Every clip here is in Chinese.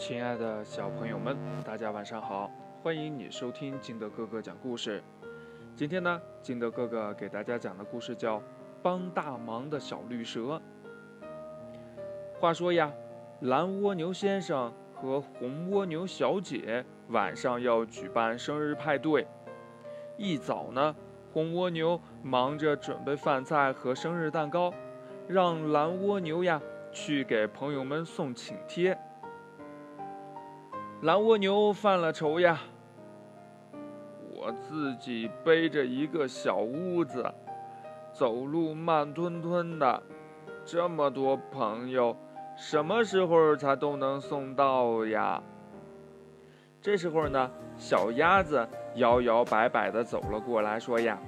亲爱的小朋友们，大家晚上好！欢迎你收听金德哥哥讲故事。今天呢，金德哥哥给大家讲的故事叫《帮大忙的小绿蛇》。话说呀，蓝蜗牛先生和红蜗牛小姐晚上要举办生日派对。一早呢，红蜗牛忙着准备饭菜和生日蛋糕，让蓝蜗牛呀去给朋友们送请帖。蓝蜗牛犯了愁呀，我自己背着一个小屋子，走路慢吞吞的，这么多朋友，什么时候才都能送到呀？这时候呢，小鸭子摇摇摆摆的走了过来，说呀：“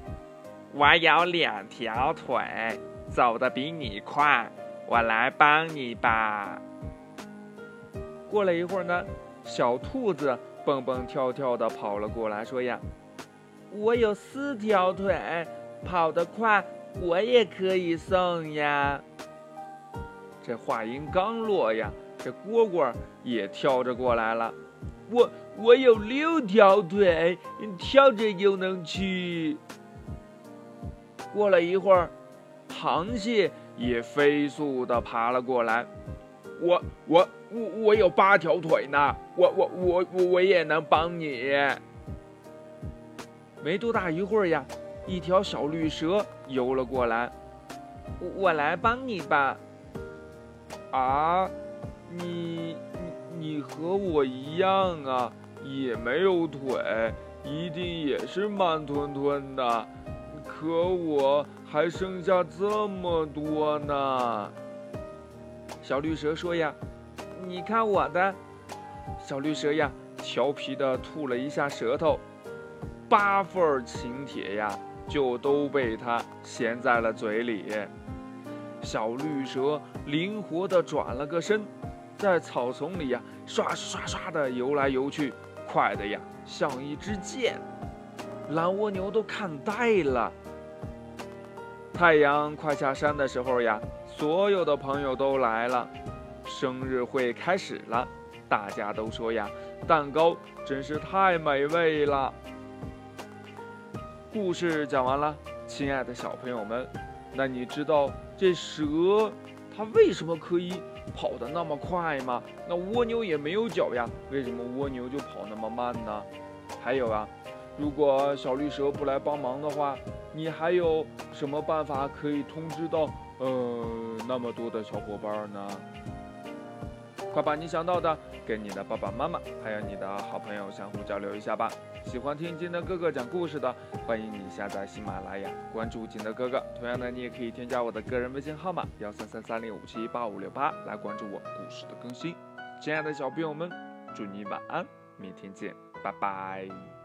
我有两条腿，走得比你快，我来帮你吧。”过了一会儿呢。小兔子蹦蹦跳跳的跑了过来，说：“呀，我有四条腿，跑得快，我也可以送呀。”这话音刚落呀，这蝈蝈也跳着过来了。我我有六条腿，跳着就能去。过了一会儿，螃蟹也飞速的爬了过来。我我我我有八条腿呢，我我我我我也能帮你。没多大一会儿呀，一条小绿蛇游了过来，我来帮你吧。啊，你你你和我一样啊，也没有腿，一定也是慢吞吞的，可我还剩下这么多呢。小绿蛇说：“呀，你看我的。”小绿蛇呀，调皮的吐了一下舌头，八份请帖呀，就都被它衔在了嘴里。小绿蛇灵活的转了个身，在草丛里呀，刷刷刷的游来游去，快的呀，像一支箭。蓝蜗牛都看呆了。太阳快下山的时候呀。所有的朋友都来了，生日会开始了。大家都说呀，蛋糕真是太美味了。故事讲完了，亲爱的小朋友们，那你知道这蛇它为什么可以跑得那么快吗？那蜗牛也没有脚呀，为什么蜗牛就跑那么慢呢？还有啊，如果小绿蛇不来帮忙的话，你还有什么办法可以通知到？呃，那么多的小伙伴呢，快把你想到的跟你的爸爸妈妈还有你的好朋友相互交流一下吧。喜欢听金德哥哥讲故事的，欢迎你下载喜马拉雅，关注金德哥哥。同样的，你也可以添加我的个人微信号码幺三三三零五七八五六八来关注我故事的更新。亲爱的小朋友们，祝你晚安，明天见，拜拜。